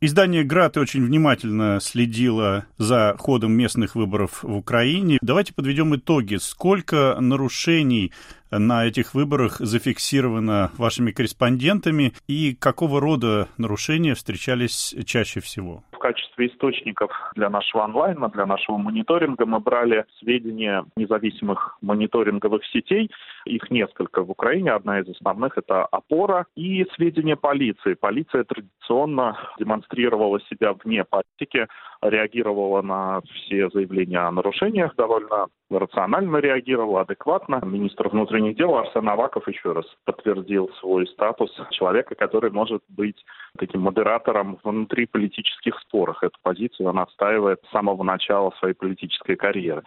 Издание «Град» очень внимательно следило за ходом местных выборов в Украине. Давайте подведем итоги. Сколько нарушений на этих выборах зафиксировано вашими корреспондентами и какого рода нарушения встречались чаще всего? В качестве источников для нашего онлайна, для нашего мониторинга мы брали сведения независимых мониторинговых сетей. Их несколько в Украине. Одна из основных – это «Опора». И сведения полиции. Полиция традиционно демонстрировала себя вне политики, реагировала на все заявления о нарушениях довольно рационально реагировала, адекватно. Министр внутренних дел Арсен Аваков еще раз подтвердил свой статус человека, который может быть таким модератором внутри политических спорах. Эту позицию он отстаивает с самого начала своей политической карьеры.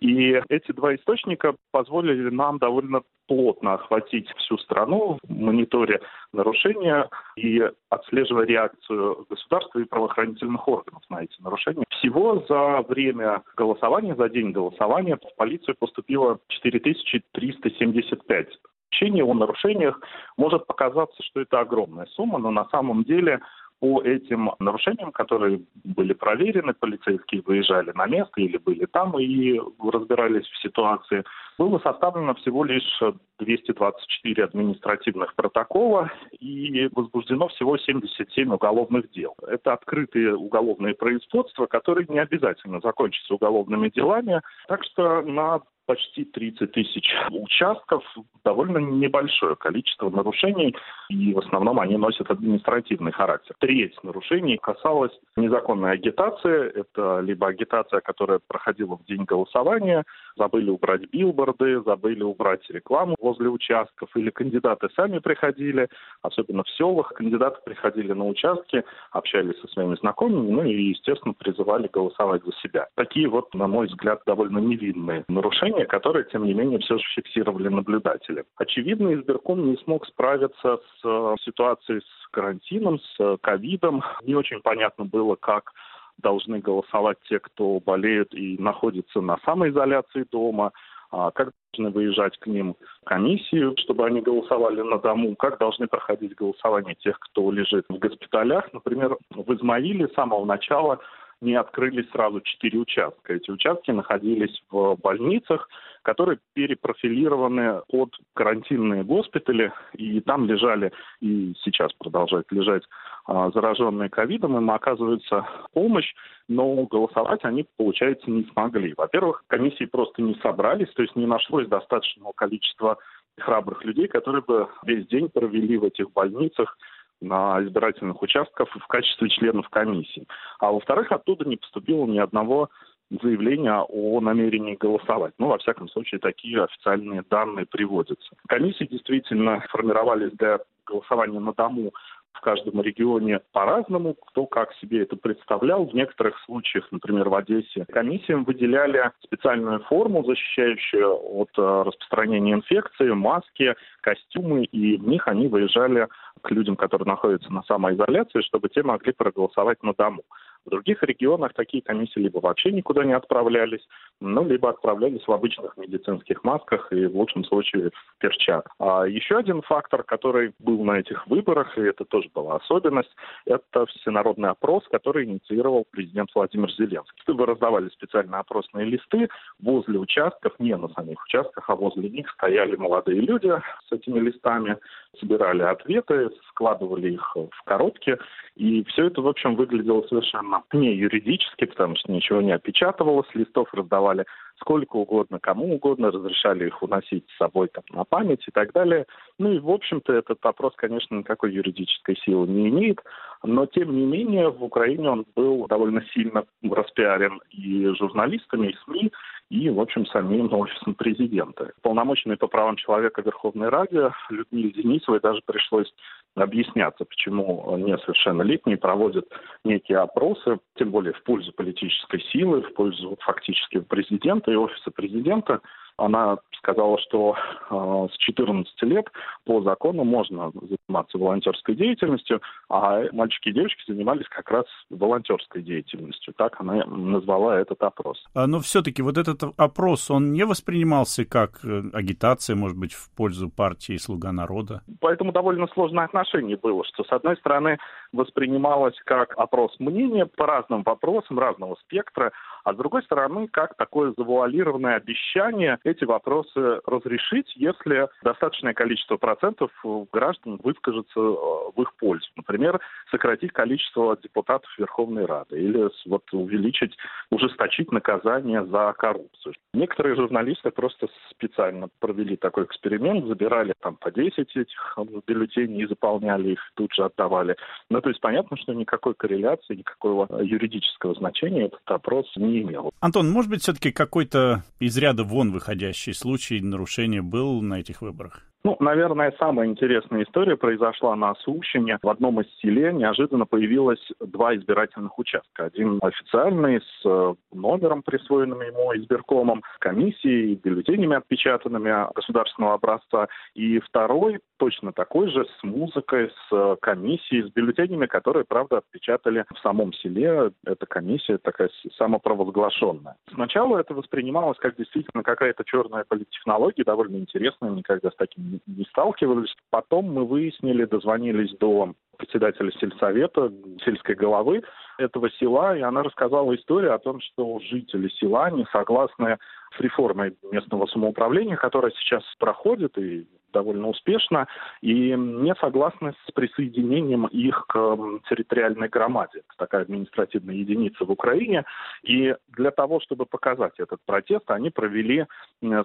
И эти два источника позволили нам довольно плотно охватить всю страну в мониторе нарушения и отслеживая реакцию государства и правоохранительных органов на эти нарушения. Всего за время голосования, за день голосования в полицию поступило 4375 сообщений о нарушениях. Может показаться, что это огромная сумма, но на самом деле по этим нарушениям, которые были проверены, полицейские выезжали на место или были там и разбирались в ситуации, было составлено всего лишь 224 административных протокола и возбуждено всего 77 уголовных дел. Это открытые уголовные производства, которые не обязательно закончатся уголовными делами. Так что на почти 30 тысяч участков, довольно небольшое количество нарушений, и в основном они носят административный характер. Треть нарушений касалась незаконной агитации. Это либо агитация, которая проходила в день голосования, забыли убрать билборды, забыли убрать рекламу возле участков, или кандидаты сами приходили, особенно в селах, кандидаты приходили на участки, общались со своими знакомыми, ну и, естественно, призывали голосовать за себя. Такие вот, на мой взгляд, довольно невинные нарушения, которые, тем не менее, все же фиксировали наблюдатели. Очевидно, избирком не смог справиться с э, ситуацией с карантином, с ковидом. Не очень понятно было, как должны голосовать те, кто болеют и находится на самоизоляции дома, а как должны выезжать к ним комиссии, чтобы они голосовали на дому, как должны проходить голосование тех, кто лежит в госпиталях. Например, в Измаиле с самого начала не открылись сразу четыре участка. Эти участки находились в больницах, которые перепрофилированы под карантинные госпитали, и там лежали, и сейчас продолжают лежать а, зараженные ковидом, им оказывается помощь, но голосовать они, получается, не смогли. Во-первых, комиссии просто не собрались, то есть не нашлось достаточного количества храбрых людей, которые бы весь день провели в этих больницах, на избирательных участках в качестве членов комиссии. А во-вторых, оттуда не поступило ни одного заявления о намерении голосовать. Ну, во всяком случае, такие официальные данные приводятся. Комиссии действительно формировались для голосования на дому в каждом регионе по-разному, кто как себе это представлял. В некоторых случаях, например, в Одессе, комиссиям выделяли специальную форму, защищающую от э, распространения инфекции, маски, костюмы, и в них они выезжали к людям, которые находятся на самоизоляции, чтобы те могли проголосовать на дому. В других регионах такие комиссии либо вообще никуда не отправлялись, ну, либо отправлялись в обычных медицинских масках и в лучшем случае в перчатках. А еще один фактор, который был на этих выборах, и это тоже была особенность, это всенародный опрос, который инициировал президент Владимир Зеленский. Вы раздавали специальные опросные листы возле участков, не на самих участках, а возле них стояли молодые люди с этими листами, собирали ответы, складывали их в коробки, и все это, в общем, выглядело совершенно не юридически, потому что ничего не опечатывалось, листов раздавали сколько угодно, кому угодно, разрешали их уносить с собой там, на память и так далее. Ну и, в общем-то, этот опрос, конечно, никакой юридической силы не имеет, но, тем не менее, в Украине он был довольно сильно распиарен и журналистами, и СМИ, и, в общем, самим офисом президента. Полномоченный по правам человека Верховной Ради Людмиле Денисовой даже пришлось объясняться, почему несовершеннолетние проводят некие опросы, тем более в пользу политической силы, в пользу фактически президента и офиса президента. Она сказала, что э, с 14 лет по закону можно заниматься волонтерской деятельностью, а мальчики и девочки занимались как раз волонтерской деятельностью. Так она назвала этот опрос. А, но все-таки вот этот опрос, он не воспринимался как э, агитация, может быть, в пользу партии «Слуга народа»? Поэтому довольно сложное отношение было, что, с одной стороны, воспринималось как опрос мнения по разным вопросам разного спектра, а с другой стороны, как такое завуалированное обещание эти вопросы разрешить, если достаточное количество процентов граждан выскажется э, в их пользу. Например, сократить количество депутатов Верховной Рады или вот увеличить, ужесточить наказание за коррупцию. Некоторые журналисты просто специально провели такой эксперимент, забирали там по 10 этих бюллетеней и заполняли их, тут же отдавали. Ну, то есть понятно, что никакой корреляции, никакого юридического значения этот опрос не имел. Антон, может быть, все-таки какой-то из ряда вон выходящий случай нарушения был на этих выборах? Ну, наверное, самая интересная история произошла на Сущине. В одном из селе неожиданно появилось два избирательных участка. Один официальный с э, номером, присвоенным ему избиркомом, комиссией, бюллетенями отпечатанными государственного образца. И второй точно такой же с музыкой, с э, комиссией, с бюллетенями, которые, правда, отпечатали в самом селе. Эта комиссия такая самопровозглашенная. Сначала это воспринималось как действительно какая-то черная политтехнология, довольно интересная, никогда с таким сталкивались. Потом мы выяснили, дозвонились до председателя сельсовета, сельской головы этого села, и она рассказала историю о том, что жители села не согласны с реформой местного самоуправления, которая сейчас проходит и довольно успешно, и не согласны с присоединением их к территориальной громаде, такая административная единица в Украине. И для того, чтобы показать этот протест, они провели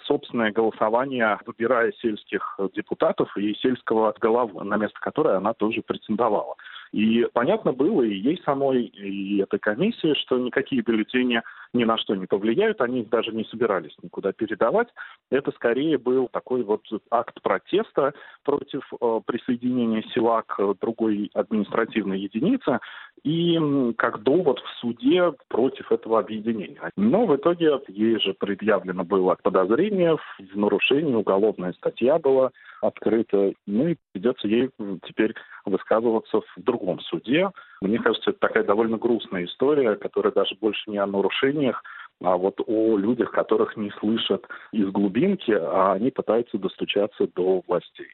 собственное голосование, выбирая сельских депутатов и сельского голову, на место которой она тоже претендовала. И понятно было и ей самой, и этой комиссии, что никакие бюллетени ни на что не повлияют, они их даже не собирались никуда передавать. Это скорее был такой вот акт протеста против э, присоединения села к другой административной единице и как довод в суде против этого объединения. Но в итоге ей же предъявлено было подозрение в нарушении, уголовная статья была открыта, ну и придется ей теперь высказываться в другом суде. Мне кажется, это такая довольно грустная история, которая даже больше не о нарушениях, а вот о людях, которых не слышат из глубинки, а они пытаются достучаться до властей.